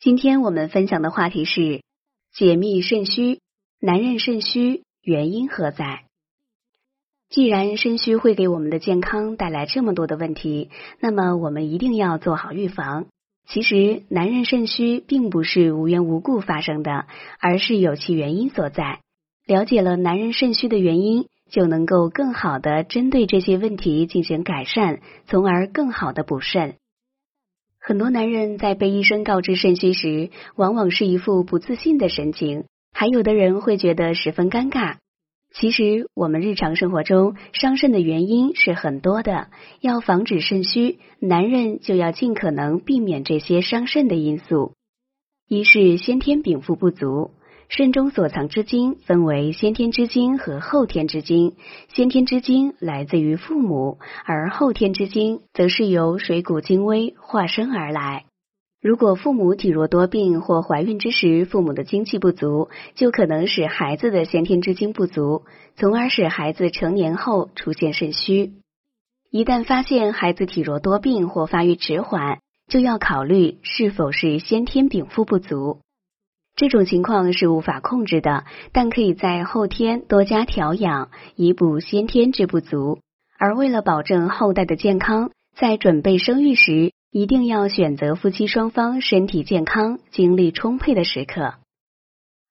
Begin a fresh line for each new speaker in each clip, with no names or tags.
今天我们分享的话题是解密肾虚，男人肾虚原因何在？既然肾虚会给我们的健康带来这么多的问题，那么我们一定要做好预防。其实，男人肾虚并不是无缘无故发生的，而是有其原因所在。了解了男人肾虚的原因，就能够更好的针对这些问题进行改善，从而更好的补肾。很多男人在被医生告知肾虚时，往往是一副不自信的神情，还有的人会觉得十分尴尬。其实，我们日常生活中伤肾的原因是很多的，要防止肾虚，男人就要尽可能避免这些伤肾的因素。一是先天禀赋不足。肾中所藏之精分为先天之精和后天之精。先天之精来自于父母，而后天之精则是由水谷精微化生而来。如果父母体弱多病或怀孕之时父母的精气不足，就可能使孩子的先天之精不足，从而使孩子成年后出现肾虚。一旦发现孩子体弱多病或发育迟缓，就要考虑是否是先天禀赋不足。这种情况是无法控制的，但可以在后天多加调养，以补先天之不足。而为了保证后代的健康，在准备生育时，一定要选择夫妻双方身体健康、精力充沛的时刻。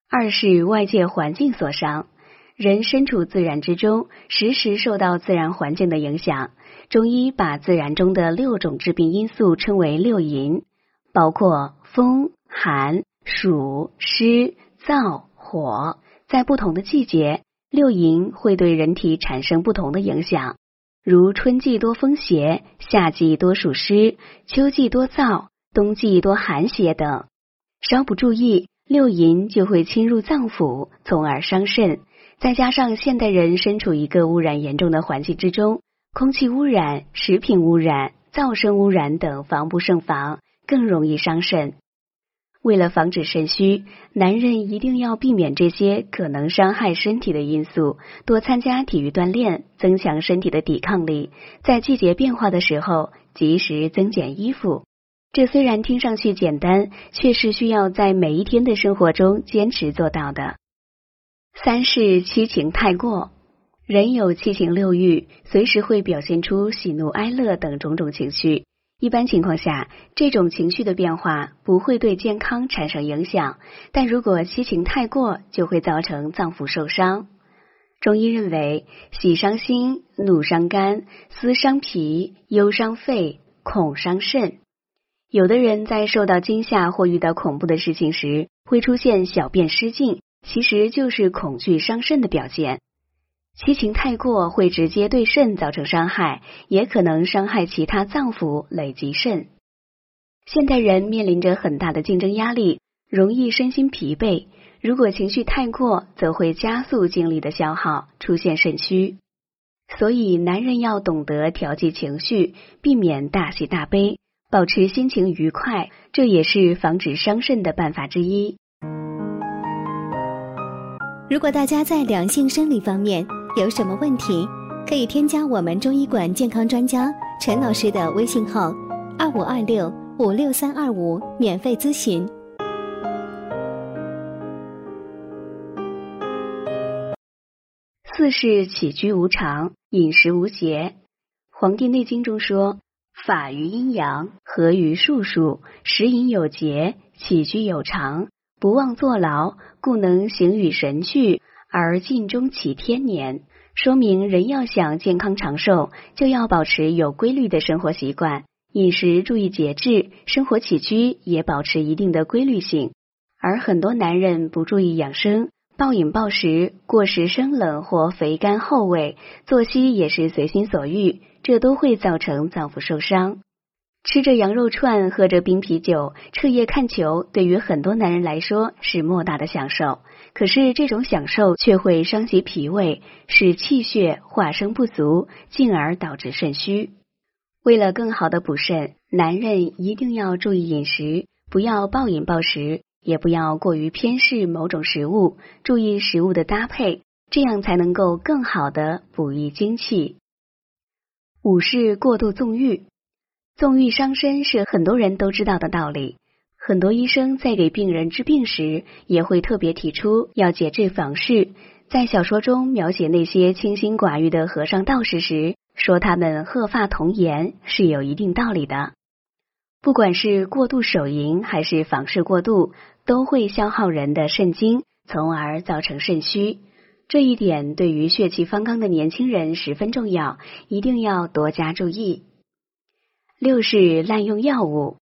二是外界环境所伤，人身处自然之中，时时受到自然环境的影响。中医把自然中的六种致病因素称为六淫，包括风、寒。暑、湿、燥、火，在不同的季节，六淫会对人体产生不同的影响。如春季多风邪，夏季多暑湿，秋季多燥，冬季多寒邪等。稍不注意，六淫就会侵入脏腑，从而伤肾。再加上现代人身处一个污染严重的环境之中，空气污染、食品污染、噪声污染等，防不胜防，更容易伤肾。为了防止肾虚，男人一定要避免这些可能伤害身体的因素，多参加体育锻炼，增强身体的抵抗力。在季节变化的时候，及时增减衣服。这虽然听上去简单，却是需要在每一天的生活中坚持做到的。三是七情太过，人有七情六欲，随时会表现出喜怒哀乐等种种情绪。一般情况下，这种情绪的变化不会对健康产生影响，但如果七情太过，就会造成脏腑受伤。中医认为，喜伤心，怒伤肝，思伤脾，忧伤肺，恐伤肾。有的人在受到惊吓或遇到恐怖的事情时，会出现小便失禁，其实就是恐惧伤肾的表现。七情太过会直接对肾造成伤害，也可能伤害其他脏腑，累及肾。现代人面临着很大的竞争压力，容易身心疲惫。如果情绪太过，则会加速精力的消耗，出现肾虚。所以，男人要懂得调节情绪，避免大喜大悲，保持心情愉快，这也是防止伤肾的办法之一。
如果大家在两性生理方面，有什么问题，可以添加我们中医馆健康专家陈老师的微信号：二五二六五六三二五，免费咨询。
四是起居无常，饮食无节。《黄帝内经》中说：“法于阴阳，和于术数，食饮有节，起居有常，不忘坐牢，故能形与神俱。”而尽终其天年，说明人要想健康长寿，就要保持有规律的生活习惯，饮食注意节制，生活起居也保持一定的规律性。而很多男人不注意养生，暴饮暴食，过食生冷或肥甘厚味，作息也是随心所欲，这都会造成脏腑受伤。吃着羊肉串，喝着冰啤酒，彻夜看球，对于很多男人来说是莫大的享受。可是这种享受却会伤及脾胃，使气血化生不足，进而导致肾虚。为了更好的补肾，男人一定要注意饮食，不要暴饮暴食，也不要过于偏视某种食物，注意食物的搭配，这样才能够更好的补益精气。五是过度纵欲，纵欲伤身是很多人都知道的道理。很多医生在给病人治病时，也会特别提出要节制房事。在小说中描写那些清心寡欲的和尚道士时，说他们鹤发童颜是有一定道理的。不管是过度手淫还是房事过度，都会消耗人的肾精，从而造成肾虚。这一点对于血气方刚的年轻人十分重要，一定要多加注意。六是滥用药物，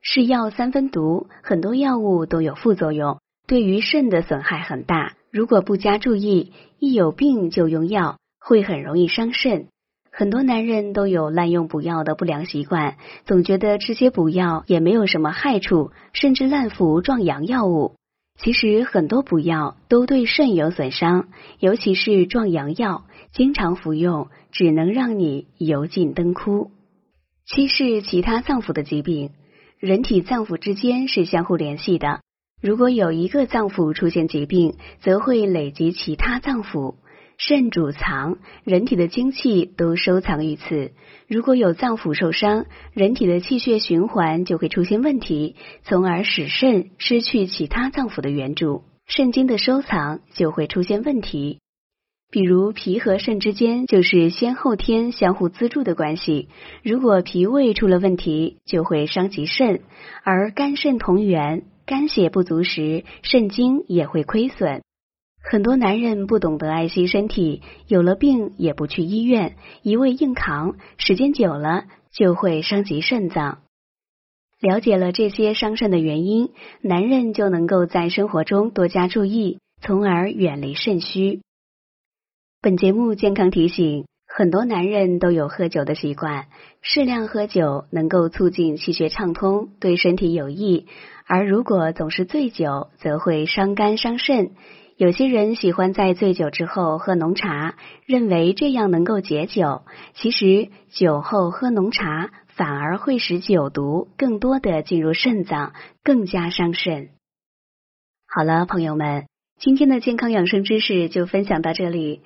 是药三分毒，很多药物都有副作用，对于肾的损害很大。如果不加注意，一有病就用药，会很容易伤肾。很多男人都有滥用补药的不良习惯，总觉得吃些补药也没有什么害处，甚至滥服壮阳药物。其实很多补药都对肾有损伤，尤其是壮阳药，经常服用只能让你油尽灯枯。七是其他脏腑的疾病，人体脏腑之间是相互联系的，如果有一个脏腑出现疾病，则会累及其他脏腑。肾主藏，人体的精气都收藏于此。如果有脏腑受伤，人体的气血循环就会出现问题，从而使肾失去其他脏腑的援助，肾精的收藏就会出现问题。比如脾和肾之间就是先后天相互资助的关系，如果脾胃出了问题，就会伤及肾，而肝肾同源，肝血不足时，肾精也会亏损。很多男人不懂得爱惜身体，有了病也不去医院，一味硬扛，时间久了就会伤及肾脏。了解了这些伤肾的原因，男人就能够在生活中多加注意，从而远离肾虚。本节目健康提醒：很多男人都有喝酒的习惯，适量喝酒能够促进气血畅通，对身体有益；而如果总是醉酒，则会伤肝伤肾。有些人喜欢在醉酒之后喝浓茶，认为这样能够解酒。其实酒后喝浓茶反而会使酒毒更多的进入肾脏，更加伤肾。好了，朋友们，今天的健康养生知识就分享到这里。